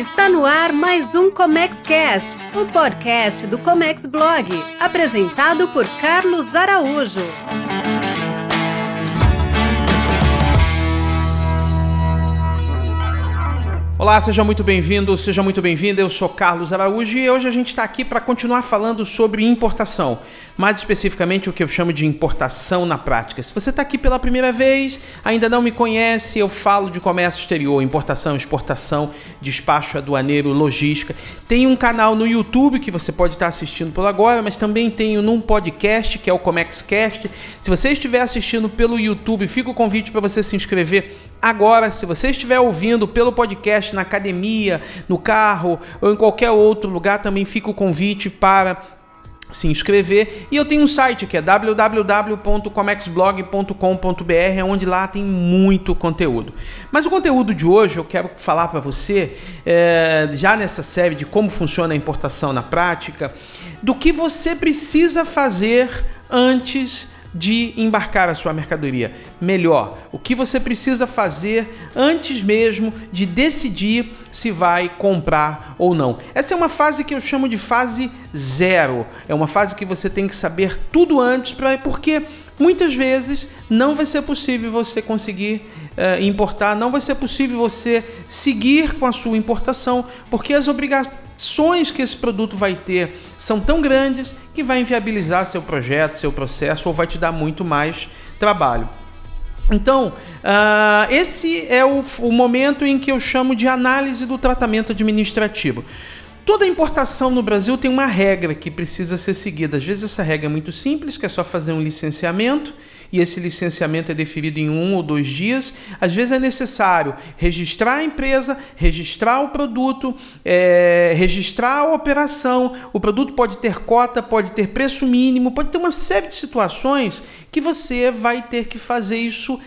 Está no ar mais um Comex Cast, o podcast do Comex Blog, apresentado por Carlos Araújo. Olá, seja muito bem-vindo, seja muito bem-vinda. Eu sou Carlos Araújo e hoje a gente está aqui para continuar falando sobre importação, mais especificamente o que eu chamo de importação na prática. Se você está aqui pela primeira vez, ainda não me conhece, eu falo de comércio exterior, importação, exportação, despacho aduaneiro, logística. Tem um canal no YouTube que você pode estar assistindo por agora, mas também tenho num podcast que é o ComexCast. Se você estiver assistindo pelo YouTube, fica o convite para você se inscrever agora. Se você estiver ouvindo pelo podcast na academia, no carro ou em qualquer outro lugar, também fica o convite para se inscrever. E eu tenho um site que é www.comexblog.com.br, onde lá tem muito conteúdo. Mas o conteúdo de hoje eu quero falar para você, é, já nessa série de como funciona a importação na prática, do que você precisa fazer antes de embarcar a sua mercadoria. Melhor, o que você precisa fazer antes mesmo de decidir se vai comprar ou não. Essa é uma fase que eu chamo de fase zero. É uma fase que você tem que saber tudo antes, pra, porque muitas vezes não vai ser possível você conseguir uh, importar, não vai ser possível você seguir com a sua importação, porque as obrigações ações que esse produto vai ter são tão grandes que vai inviabilizar seu projeto, seu processo ou vai te dar muito mais trabalho. Então, uh, esse é o, o momento em que eu chamo de análise do tratamento administrativo. Toda importação no Brasil tem uma regra que precisa ser seguida. Às vezes essa regra é muito simples, que é só fazer um licenciamento e esse licenciamento é definido em um ou dois dias. Às vezes é necessário registrar a empresa, registrar o produto, é, registrar a operação. O produto pode ter cota, pode ter preço mínimo, pode ter uma série de situações que você vai ter que fazer isso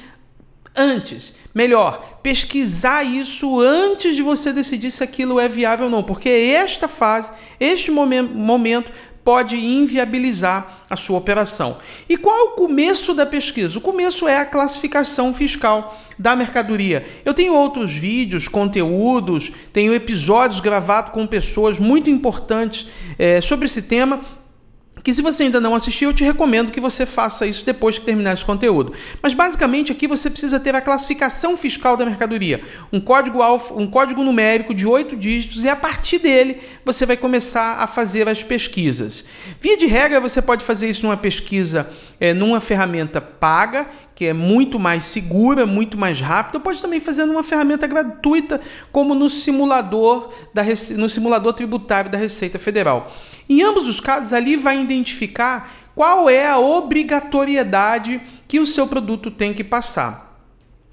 antes. Melhor, pesquisar isso antes de você decidir se aquilo é viável ou não, porque esta fase, este momento pode inviabilizar a sua operação. E qual é o começo da pesquisa? O começo é a classificação fiscal da mercadoria. Eu tenho outros vídeos, conteúdos, tenho episódios gravados com pessoas muito importantes é, sobre esse tema que se você ainda não assistiu, eu te recomendo que você faça isso depois que terminar esse conteúdo. Mas basicamente aqui você precisa ter a classificação fiscal da mercadoria, um código alfa, um código numérico de oito dígitos e a partir dele você vai começar a fazer as pesquisas. Via de regra você pode fazer isso numa pesquisa, é, numa ferramenta paga que é muito mais segura, muito mais rápida. Pode também fazer numa ferramenta gratuita, como no simulador da no simulador tributário da Receita Federal. Em ambos os casos, ali vai identificar qual é a obrigatoriedade que o seu produto tem que passar.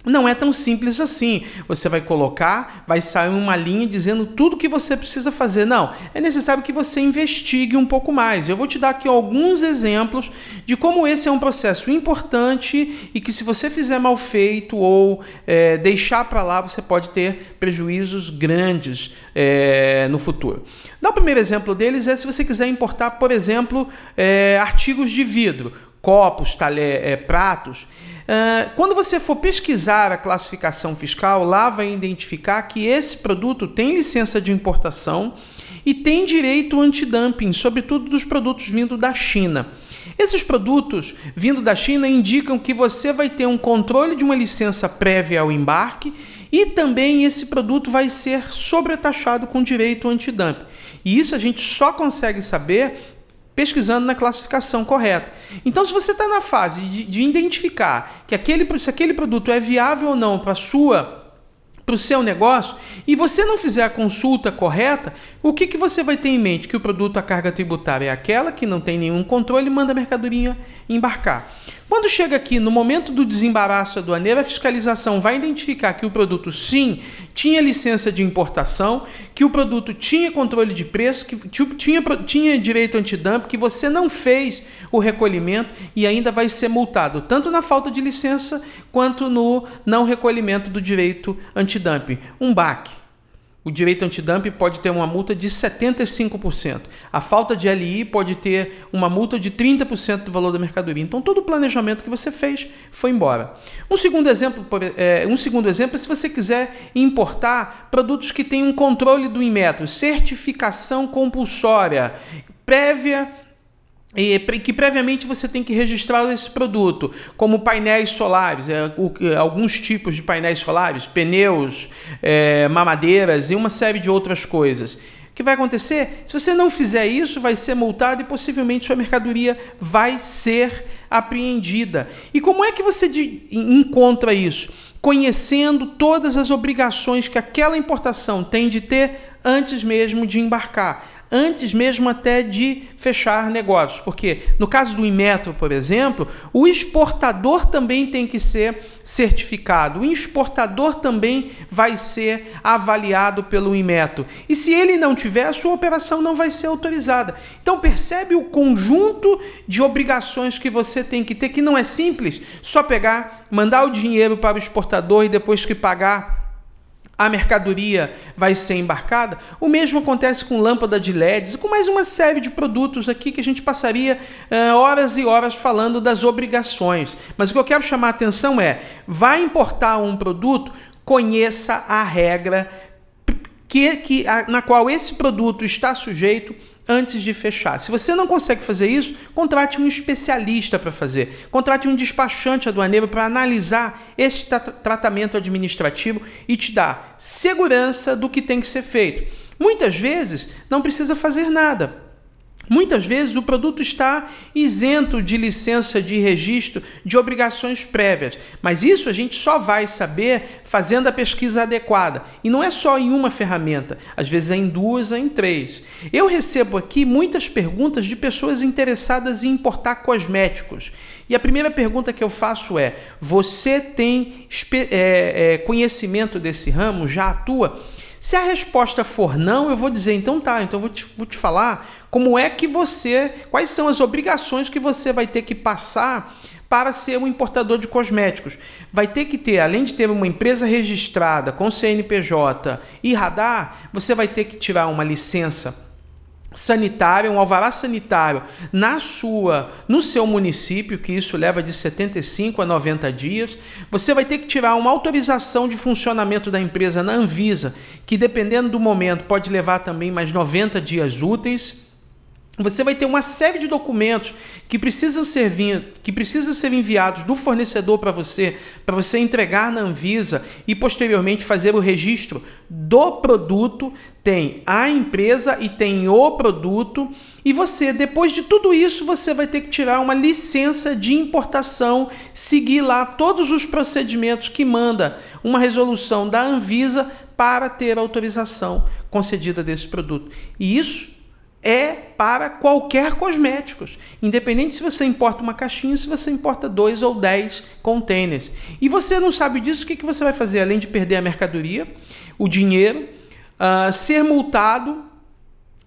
Não é tão simples assim. Você vai colocar, vai sair uma linha dizendo tudo que você precisa fazer. Não, é necessário que você investigue um pouco mais. Eu vou te dar aqui alguns exemplos de como esse é um processo importante e que, se você fizer mal feito ou é, deixar para lá, você pode ter prejuízos grandes é, no futuro. O primeiro exemplo deles é se você quiser importar, por exemplo, é, artigos de vidro, copos, é, pratos. Ah, quando você for pesquisar a classificação fiscal, lá vai identificar que esse produto tem licença de importação e tem direito antidumping, sobretudo dos produtos vindo da China. Esses produtos vindo da China indicam que você vai ter um controle de uma licença prévia ao embarque e também esse produto vai ser sobretaxado com direito antidumping. E isso a gente só consegue saber pesquisando na classificação correta. Então, se você está na fase de, de, identificar que aquele, se aquele produto é viável ou não para sua para o seu negócio e você não fizer a consulta correta, o que, que você vai ter em mente? Que o produto, a carga tributária é aquela que não tem nenhum controle manda a mercadoria embarcar. Quando chega aqui no momento do desembaraço aduaneiro, a fiscalização vai identificar que o produto sim tinha licença de importação, que o produto tinha controle de preço, que tinha, tinha direito antidumping, que você não fez o recolhimento e ainda vai ser multado, tanto na falta de licença quanto no não recolhimento do direito antidumping. Um BAC. O direito antidumping pode ter uma multa de 75%. A falta de LI pode ter uma multa de 30% do valor da mercadoria. Então, todo o planejamento que você fez foi embora. Um segundo exemplo, é, um segundo exemplo é se você quiser importar produtos que têm um controle do Inmetro, certificação compulsória, prévia e que previamente você tem que registrar esse produto, como painéis solares, é, alguns tipos de painéis solares, pneus, é, mamadeiras e uma série de outras coisas. O que vai acontecer? Se você não fizer isso, vai ser multado e possivelmente sua mercadoria vai ser apreendida. E como é que você encontra isso? Conhecendo todas as obrigações que aquela importação tem de ter antes mesmo de embarcar antes mesmo até de fechar negócios. Porque no caso do Inmetro, por exemplo, o exportador também tem que ser certificado. O exportador também vai ser avaliado pelo Inmetro. E se ele não tiver, a sua operação não vai ser autorizada. Então percebe o conjunto de obrigações que você tem que ter, que não é simples, só pegar, mandar o dinheiro para o exportador e depois que pagar a mercadoria vai ser embarcada. O mesmo acontece com lâmpada de LEDs e com mais uma série de produtos aqui que a gente passaria uh, horas e horas falando das obrigações. Mas o que eu quero chamar a atenção é: vai importar um produto, conheça a regra que, que, a, na qual esse produto está sujeito antes de fechar. Se você não consegue fazer isso, contrate um especialista para fazer. Contrate um despachante aduaneiro para analisar esse tra tratamento administrativo e te dar segurança do que tem que ser feito. Muitas vezes não precisa fazer nada. Muitas vezes o produto está isento de licença de registro de obrigações prévias, mas isso a gente só vai saber fazendo a pesquisa adequada. E não é só em uma ferramenta, às vezes é em duas, é em três. Eu recebo aqui muitas perguntas de pessoas interessadas em importar cosméticos. E a primeira pergunta que eu faço é: você tem é, é, conhecimento desse ramo? Já atua? Se a resposta for não, eu vou dizer, então tá, então vou te, vou te falar como é que você, quais são as obrigações que você vai ter que passar para ser um importador de cosméticos. Vai ter que ter, além de ter uma empresa registrada com CNPJ e radar, você vai ter que tirar uma licença sanitária, um alvará sanitário na sua, no seu município, que isso leva de 75 a 90 dias. Você vai ter que tirar uma autorização de funcionamento da empresa na Anvisa, que dependendo do momento pode levar também mais 90 dias úteis você vai ter uma série de documentos que precisam ser, que precisam ser enviados do fornecedor para você, para você entregar na Anvisa e posteriormente fazer o registro do produto. Tem a empresa e tem o produto. E você, depois de tudo isso, você vai ter que tirar uma licença de importação, seguir lá todos os procedimentos que manda uma resolução da Anvisa para ter autorização concedida desse produto. E isso é para qualquer cosméticos, independente se você importa uma caixinha, se você importa dois ou dez containers. E você não sabe disso, o que, que você vai fazer? Além de perder a mercadoria, o dinheiro, uh, ser multado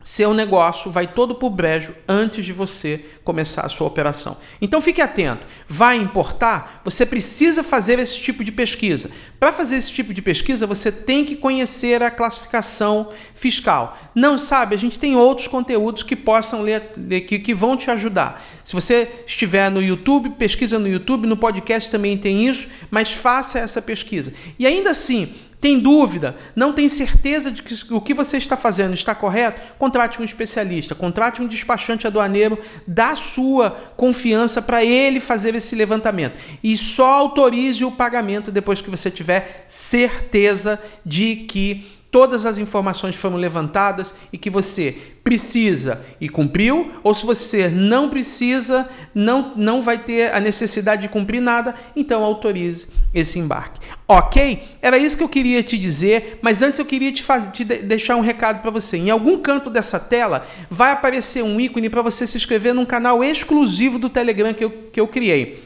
seu negócio vai todo para o brejo antes de você começar a sua operação. Então fique atento. Vai importar? Você precisa fazer esse tipo de pesquisa. Para fazer esse tipo de pesquisa, você tem que conhecer a classificação fiscal. Não sabe? A gente tem outros conteúdos que possam ler, que, que vão te ajudar. Se você estiver no YouTube, pesquisa no YouTube, no podcast também tem isso, mas faça essa pesquisa. E ainda assim, tem dúvida? Não tem certeza de que o que você está fazendo está correto? Contrate um especialista, contrate um despachante aduaneiro da sua confiança para ele fazer esse levantamento. E só autorize o pagamento depois que você tiver certeza de que todas as informações foram levantadas e que você precisa e cumpriu, ou se você não precisa, não, não vai ter a necessidade de cumprir nada, então autorize esse embarque. Ok? Era isso que eu queria te dizer, mas antes eu queria te, faz, te deixar um recado para você. Em algum canto dessa tela vai aparecer um ícone para você se inscrever num canal exclusivo do Telegram que eu, que eu criei.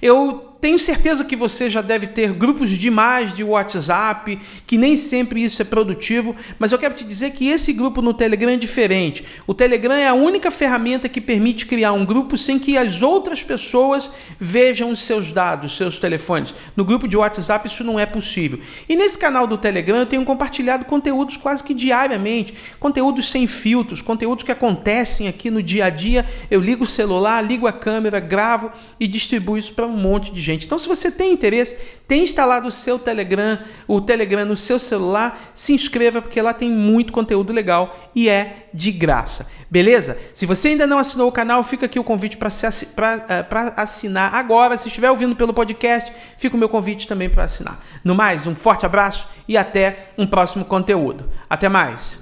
Eu tenho certeza que você já deve ter grupos demais de WhatsApp, que nem sempre isso é produtivo, mas eu quero te dizer que esse grupo no Telegram é diferente. O Telegram é a única ferramenta que permite criar um grupo sem que as outras pessoas vejam os seus dados, seus telefones. No grupo de WhatsApp isso não é possível. E nesse canal do Telegram eu tenho compartilhado conteúdos quase que diariamente, conteúdos sem filtros, conteúdos que acontecem aqui no dia a dia. Eu ligo o celular, ligo a câmera, gravo e distribuo isso para um monte de gente gente. Então, se você tem interesse, tem instalado o seu Telegram, o Telegram no seu celular, se inscreva porque lá tem muito conteúdo legal e é de graça. Beleza? Se você ainda não assinou o canal, fica aqui o convite para uh, assinar agora. Se estiver ouvindo pelo podcast, fica o meu convite também para assinar. No mais, um forte abraço e até um próximo conteúdo. Até mais!